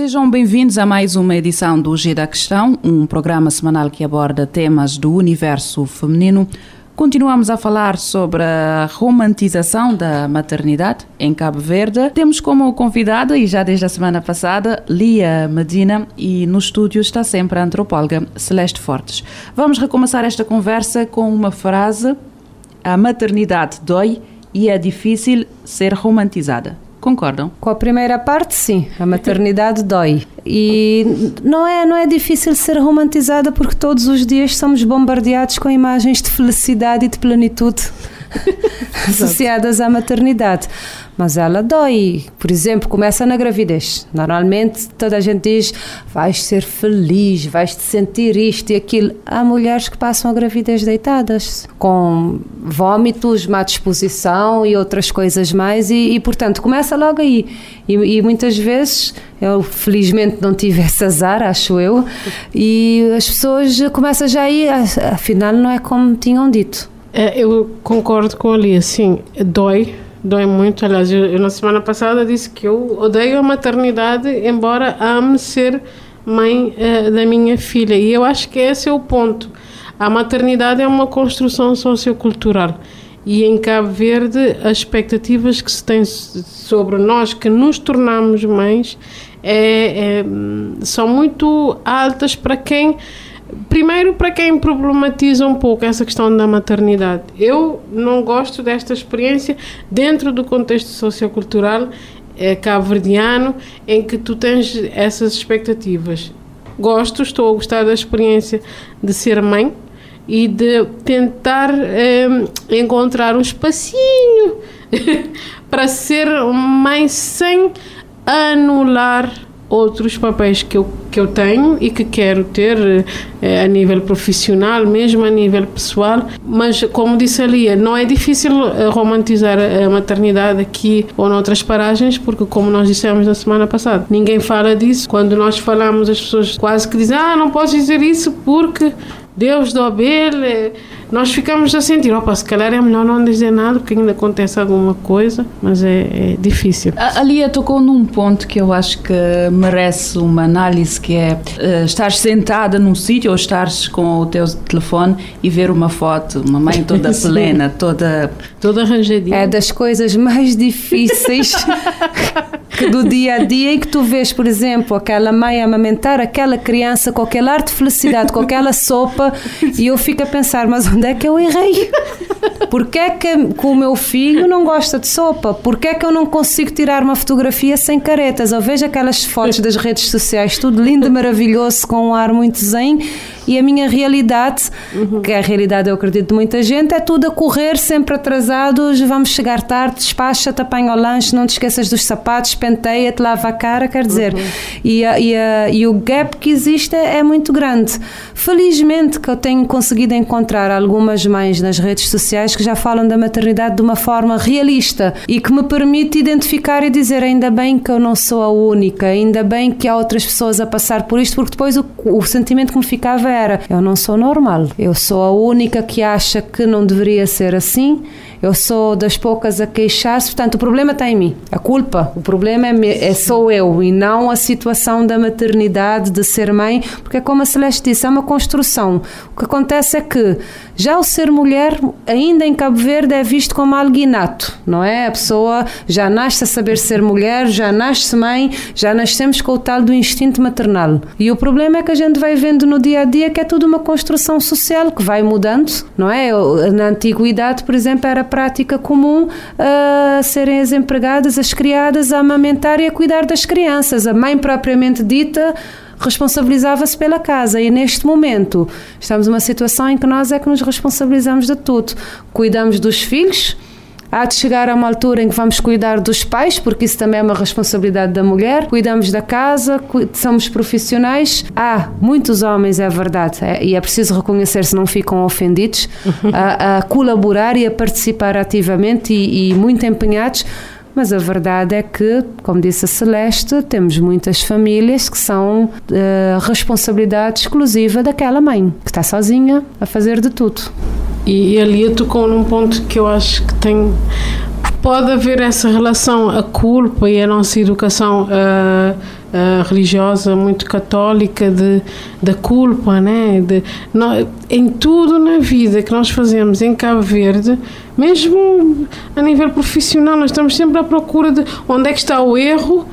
Sejam bem-vindos a mais uma edição do G da Questão, um programa semanal que aborda temas do universo feminino. Continuamos a falar sobre a romantização da maternidade em Cabo Verde. Temos como convidada, e já desde a semana passada, Lia Medina, e no estúdio está sempre a antropóloga Celeste Fortes. Vamos recomeçar esta conversa com uma frase: A maternidade dói e é difícil ser romantizada. Concordam? Com a primeira parte, sim. A maternidade dói. E não é, não é difícil ser romantizada porque todos os dias somos bombardeados com imagens de felicidade e de plenitude associadas à maternidade mas ela dói. Por exemplo, começa na gravidez. Normalmente toda a gente diz: vais ser feliz, vais te sentir isto e aquilo. Há mulheres que passam a gravidez deitadas, com vômitos, má disposição e outras coisas mais, e, e portanto começa logo aí. E, e, muitas vezes, eu felizmente não tive esse azar, acho eu, e as pessoas começam já aí, afinal não é como tinham dito. É, eu concordo com ali, assim, dói dói muito. Aliás, eu, na semana passada disse que eu odeio a maternidade, embora ame ser mãe uh, da minha filha. E eu acho que esse é o ponto. A maternidade é uma construção sociocultural. E em Cabo Verde, as expectativas que se tem sobre nós que nos tornamos mães é, é, são muito altas para quem Primeiro, para quem problematiza um pouco essa questão da maternidade, eu não gosto desta experiência dentro do contexto sociocultural é, cabo-verdiano em que tu tens essas expectativas. Gosto, estou a gostar da experiência de ser mãe e de tentar é, encontrar um espacinho para ser mãe sem anular outros papéis que eu, que eu tenho e que quero ter eh, a nível profissional, mesmo a nível pessoal. Mas, como disse ali, não é difícil eh, romantizar a maternidade aqui ou noutras paragens, porque, como nós dissemos na semana passada, ninguém fala disso. Quando nós falamos, as pessoas quase que dizem: Ah, não posso dizer isso porque Deus do Abel. Eh, nós ficamos a sentir, opa, se calhar é melhor não dizer nada porque ainda acontece alguma coisa, mas é, é difícil. A Lia tocou num ponto que eu acho que merece uma análise, que é uh, estar sentada num sítio ou estares com o teu telefone e ver uma foto, uma mãe toda plena, toda... Toda arranjadinha. É das coisas mais difíceis que do dia a dia e que tu vês, por exemplo, aquela mãe amamentar aquela criança com aquele ar de felicidade, com aquela sopa e eu fico a pensar, mas onde é que eu errei? Porquê é que, que o meu filho não gosta de sopa? Porquê é que eu não consigo tirar uma fotografia sem caretas? Eu vejo aquelas fotos das redes sociais, tudo lindo, maravilhoso, com um ar muito zen, e a minha realidade, uhum. que é a realidade eu acredito de muita gente, é tudo a correr, sempre atrasados, vamos chegar tarde, despacha-te, apanha o lanche, não te esqueças dos sapatos, penteia-te, lava a cara, quer dizer, uhum. e, a, e, a, e o gap que existe é, é muito grande. Felizmente que eu tenho conseguido encontrar algumas mães nas redes sociais que já falam da maternidade de uma forma realista e que me permite identificar e dizer ainda bem que eu não sou a única, ainda bem que há outras pessoas a passar por isto, porque depois o, o sentimento que me ficava eu não sou normal, eu sou a única que acha que não deveria ser assim eu sou das poucas a queixar-se, portanto, o problema está em mim. A culpa, o problema é, é sou eu e não a situação da maternidade, de ser mãe, porque é como a Celeste disse, é uma construção. O que acontece é que já o ser mulher, ainda em Cabo Verde, é visto como algo inato, não é? A pessoa já nasce a saber ser mulher, já nasce mãe, já nascemos com o tal do instinto maternal. E o problema é que a gente vai vendo no dia a dia que é tudo uma construção social que vai mudando, não é? Na antiguidade, por exemplo, era prática comum uh, serem as empregadas, as criadas a amamentar e a cuidar das crianças. A mãe propriamente dita responsabilizava-se pela casa e neste momento estamos numa situação em que nós é que nos responsabilizamos de tudo. Cuidamos dos filhos, Há de chegar a uma altura em que vamos cuidar dos pais, porque isso também é uma responsabilidade da mulher. Cuidamos da casa, somos profissionais. Há muitos homens, é verdade, é, e é preciso reconhecer se não ficam ofendidos, a, a, colaborar e a participar ativamente e, e muito empenhados mas a verdade é que, como disse a Celeste, temos muitas famílias que são uh, responsabilidade exclusiva daquela mãe, que está sozinha a fazer de tudo. E, e ali tocou num ponto que eu acho que tem pode haver essa relação, a culpa e a nossa educação uh, uh, religiosa muito católica de, da culpa, né? De, em tudo na vida que nós fazemos em Cabo Verde, mesmo a nível profissional, nós estamos sempre à procura de onde é que está o erro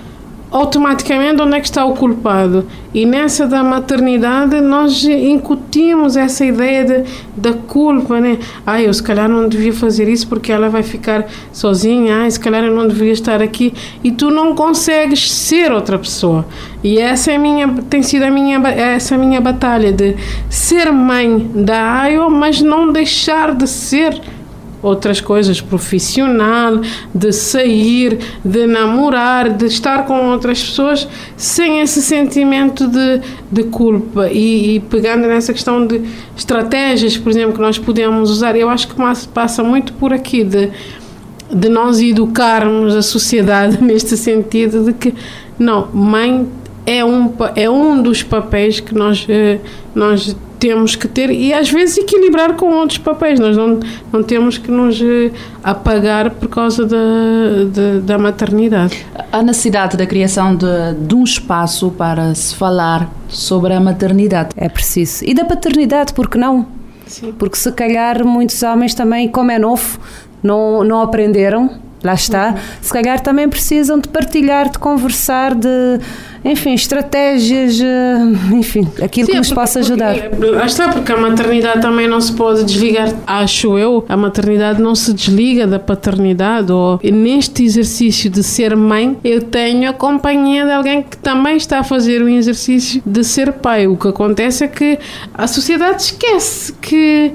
automaticamente onde é que está o culpado. E nessa da maternidade nós incutimos essa ideia de, da culpa, né? Ah, eu se calhar não devia fazer isso porque ela vai ficar sozinha, ah, se calhar eu não devia estar aqui e tu não consegues ser outra pessoa. E essa é minha, tem sido a minha, essa é minha batalha de ser mãe da Ayo, mas não deixar de ser outras coisas, profissional, de sair, de namorar, de estar com outras pessoas sem esse sentimento de, de culpa. E, e pegando nessa questão de estratégias, por exemplo, que nós podemos usar, eu acho que passa muito por aqui de de nós educarmos a sociedade neste sentido de que não, mãe é um, é um dos papéis que nós, eh, nós temos que ter e às vezes equilibrar com outros papéis. Nós não, não temos que nos eh, apagar por causa da, de, da maternidade. A necessidade da criação de, de um espaço para se falar sobre a maternidade. É preciso. E da paternidade, porque não? Sim. Porque se calhar muitos homens também, como é novo, não, não aprenderam, lá está, uhum. se calhar também precisam de partilhar, de conversar, de enfim, estratégias, eh, enfim, aquilo Sim, que nos porque, possa ajudar. Porque, está, porque a maternidade também não se pode desligar, acho eu, a maternidade não se desliga da paternidade, ou neste exercício de ser mãe, eu tenho a companhia de alguém que também está a fazer o exercício de ser pai. O que acontece é que a sociedade esquece que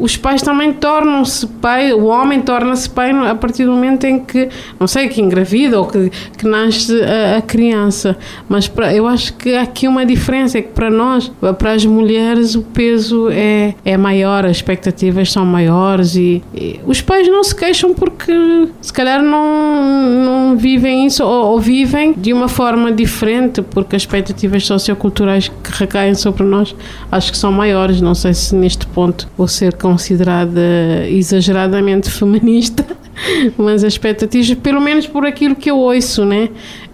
os pais também tornam-se pai, o homem torna-se pai a partir do momento em que, não sei, que engravida ou que, que nasce a, a criança. Mas pra, eu acho que há aqui uma diferença, é que para nós, para as mulheres, o peso é, é maior, as expectativas são maiores e, e os pais não se queixam porque se calhar não, não vivem isso ou, ou vivem de uma forma diferente porque as expectativas socioculturais que recaem sobre nós acho que são maiores. Não sei se neste ponto vou ser considerada exageradamente feminista, mas as expectativas, pelo menos por aquilo que eu ouço, né?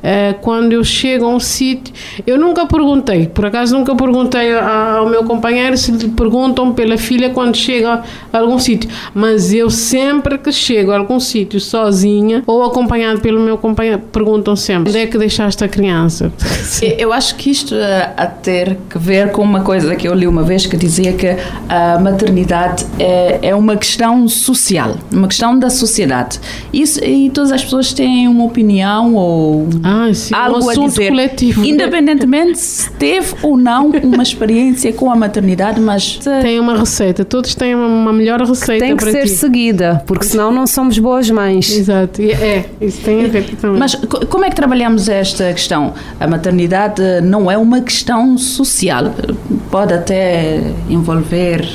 Uh, quando eu chego a um sítio, eu nunca perguntei, por acaso nunca perguntei ao meu companheiro se lhe perguntam pela filha quando chega a algum sítio, mas eu sempre que chego a algum sítio sozinha ou acompanhado pelo meu companheiro, perguntam sempre: onde é que deixaste a criança? eu acho que isto uh, a ter que ver com uma coisa que eu li uma vez que dizia que a maternidade é, é uma questão social, uma questão da sociedade. Isso, e todas as pessoas têm uma opinião ou. Ah, ah, sim, algo um a dizer. Coletivo. Independentemente se teve ou não uma experiência com a maternidade, mas. Tem uma receita, todos têm uma melhor receita. Que tem que ser ti. seguida, porque senão não somos boas mães. Exato, é, isso tem a ver também. Mas como é que trabalhamos esta questão? A maternidade não é uma questão social, pode até envolver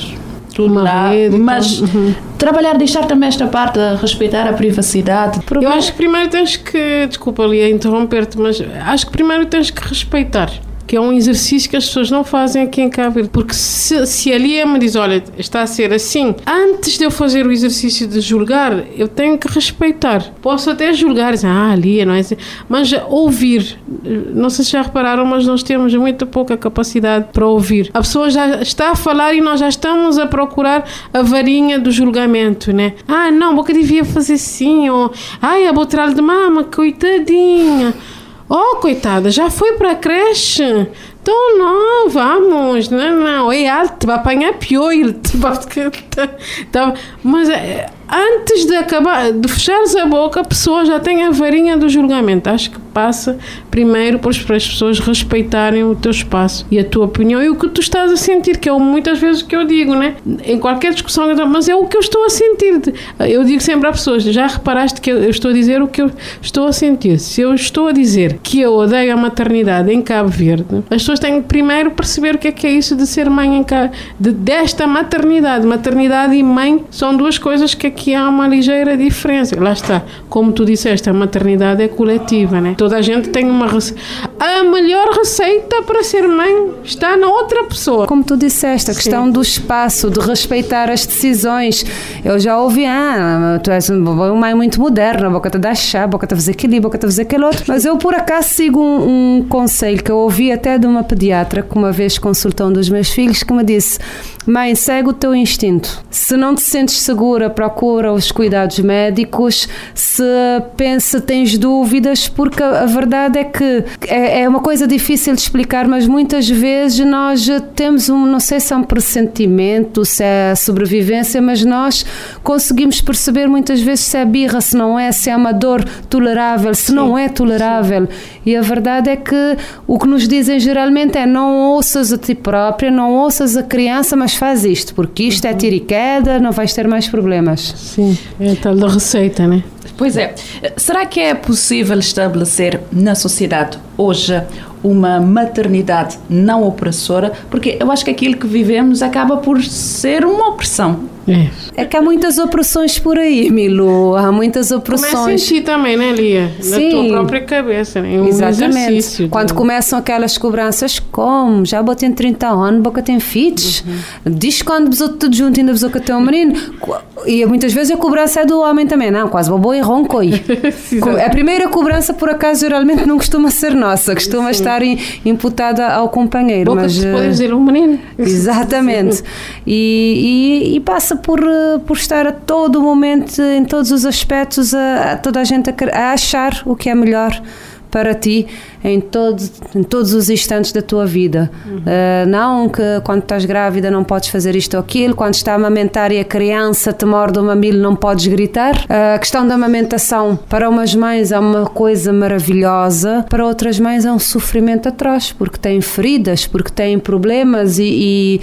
tudo lá, mas uhum. trabalhar, deixar também esta parte, respeitar a privacidade. Eu acho que primeiro tens que, desculpa ali a interromper-te, mas acho que primeiro tens que respeitar que é um exercício que as pessoas não fazem aqui em Cabo Verde. Porque se, se ali me diz, olha, está a ser assim, antes de eu fazer o exercício de julgar, eu tenho que respeitar. Posso até julgar, dizer, ah, ali não é assim, mas ouvir. Não sei se já repararam, mas nós temos muito pouca capacidade para ouvir. A pessoa já está a falar e nós já estamos a procurar a varinha do julgamento, né? Ah, não, boca devia fazer assim, ou ai, a botralha de mama, coitadinha. Oh, coitada, já foi para creche? Então, não, vamos, não, não, é alto, vai apanhar pior, te vai- tá- mas é, antes de acabar, de fechares a boca, a pessoa já tem a varinha do julgamento. Acho que passa primeiro para as pessoas respeitarem o teu espaço e a tua opinião e o que tu estás a sentir, que é muitas vezes o que eu digo, né? Em qualquer discussão, mas é o que eu estou a sentir. Eu digo sempre às pessoas, já reparaste que eu eu estou a dizer o que eu estou a sentir. Se eu estou a dizer que eu odeio a maternidade em Cabo Verde, as pessoas têm que primeiro perceber o que é que é isso de ser mãe em Cabo, de, desta maternidade. Maternidade e mãe são duas coisas que aqui há uma ligeira diferença. Lá está, como tu disseste, a maternidade é coletiva, né? Toda a gente tem uma. A melhor receita para ser mãe está na outra pessoa. Como tu disseste, a questão do espaço, de respeitar as decisões. Eu já ouvi, ah, tu és uma mãe muito moderna, boca te dá chá, boca te fazer aquilo, boca te fazer aquele outro. Mas eu, por acaso, sigo um, um conselho que eu ouvi até de uma pediatra que uma vez consultou um dos meus filhos que me disse: Mãe, segue o teu instinto. Se não te sentes segura, procura os cuidados médicos. Se pensa, tens dúvidas, porque a, a verdade é que é, é uma coisa difícil de explicar, mas muitas vezes nós temos um, não sei se é um pressentimento, se é sobrevivência, mas nós conseguimos perceber muitas vezes se é birra, se não é, se é uma dor tolerável, se não é tolerável. E a verdade é que o que nos dizem geralmente é não ouças a ti própria, não ouças a criança, mas faz isto, porque isto é tiro e queda, não vais ter mais problemas. Sim, é tal da receita, né? Pois é. Será que é possível estabelecer na sociedade hoje uma maternidade não opressora? Porque eu acho que aquilo que vivemos acaba por ser uma opressão. É. É que há muitas opressões por aí, Milu, há muitas Começa em opressões. ti também, né, Lia? Na Sim. tua própria cabeça, né? É um Exatamente. Quando de- começam aquelas cobranças, como? Já botei 30 anos, boca tem filhos. Diz quando besou tudo junto, ainda besou que tem um menino. E muitas vezes a cobrança é do homem também. Não, quase bobou e roncoi. a primeira cobrança, por acaso, geralmente não costuma ser nossa, costuma estar in- imputada ao companheiro. Boca mas, se pode eh, dizer um menino. Exatamente. E, e- e passa por, eh, por estar a todo momento, em todos os aspectos, a, a toda a gente a, a achar o que é melhor para ti em, todo, em todos os instantes da tua vida. Eh, não que quando estás grávida não podes fazer isto ou aquilo, quando está a amamentar e a criança te morde o mamilo não podes gritar. Eh, a questão da amamentação para umas mães é uma coisa maravilhosa, para outras mães é um sofrimento atroz, porque têm feridas, porque têm problemas e, e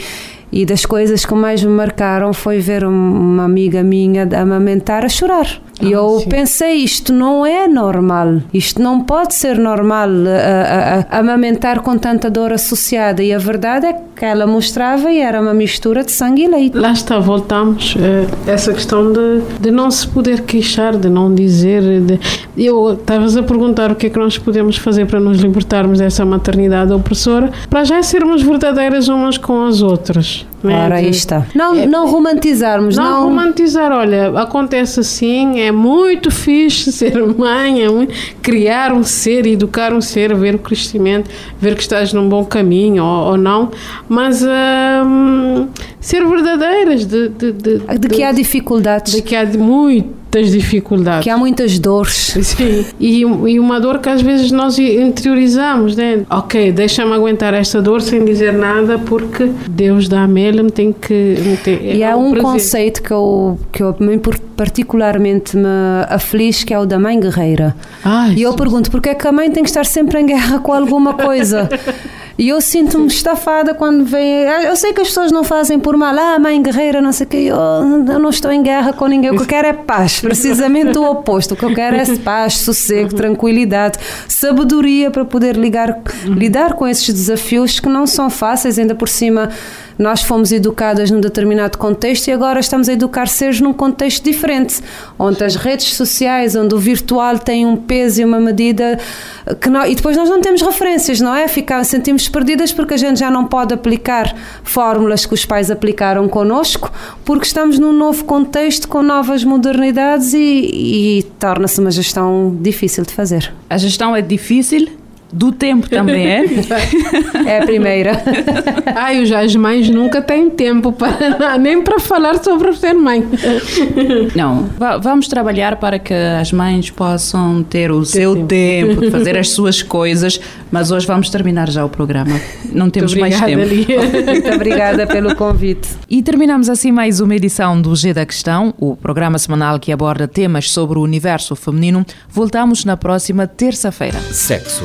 e das coisas que mais me marcaram foi ver um- uma amiga minha amamentar a chorar. E eu sim. pensei, isto não é normal, isto não pode ser normal a, a- a amamentar com tanta dor associada. E a verdade é que ela mostrava e era uma mistura de sangue e leite. Lá está, voltamos a essa questão de, de não se poder queixar, de não dizer. De... Eu estavas a perguntar o que é que nós podemos fazer para nos libertarmos dessa maternidade opressora, para já sermos verdadeiras umas com as outras. Ora, aí está. Não, É- não romantizarmos, Não, não. romantizar, olha, acontece assim, é muito fixe ser mãe, é muito, criar um ser, educar um ser, ver o crescimento, ver que estás num bom caminho ou, ou não, mas hum, ser verdadeiras, de, de, de, de que há dificuldades, de que há de muitas dificuldades. que há muitas dores. Sim. E, e uma dor que às vezes nós interiorizamos, né? Ok, deixa-me aguentar esta dor sem dizer nada porque Deus dá-me ele, me tem que. Me tem, E é há um conceito que eu, que eu particularmente me aflige, que é o da mãe guerreira. Ai, E eu pergunto, porque é que a mãe tem que estar sempre em guerra com alguma coisa? E eu sinto-me estafada quando vem. Eu sei que as pessoas não fazem por mal, ah, mãe guerreira, não sei o quê. Eu, eu não estou em guerra com ninguém. O que eu quero é paz, precisamente o oposto. O que eu quero é paz, sossego, tranquilidade, sabedoria para poder ligar, lidar com esses desafios que não são fáceis, ainda por cima. Nós fomos educadas num determinado contexto e agora estamos a educar seres num contexto diferente, onde as redes sociais, onde o virtual tem um peso e uma medida que e depois nós não temos referências, não é? Ficar, sentimos perdidas porque a gente já não pode aplicar fórmulas que os pais aplicaram connosco, porque estamos num novo contexto com novas modernidades e, e torna-se uma gestão difícil de fazer. A gestão é difícil do tempo também, é? É a primeira. Ai, os as mães nunca têm tempo para nem para falar sobre ser mãe. Não, va- vamos trabalhar para que as mães possam ter o seu tempo de fazer as suas coisas, mas hoje vamos terminar já o programa. Não temos mais tempo. Lia. Muito obrigada pelo convite. E terminamos assim mais uma edição do G da Questão, o programa semanal que aborda temas sobre o universo feminino. Voltamos na próxima terça-feira. Sexo,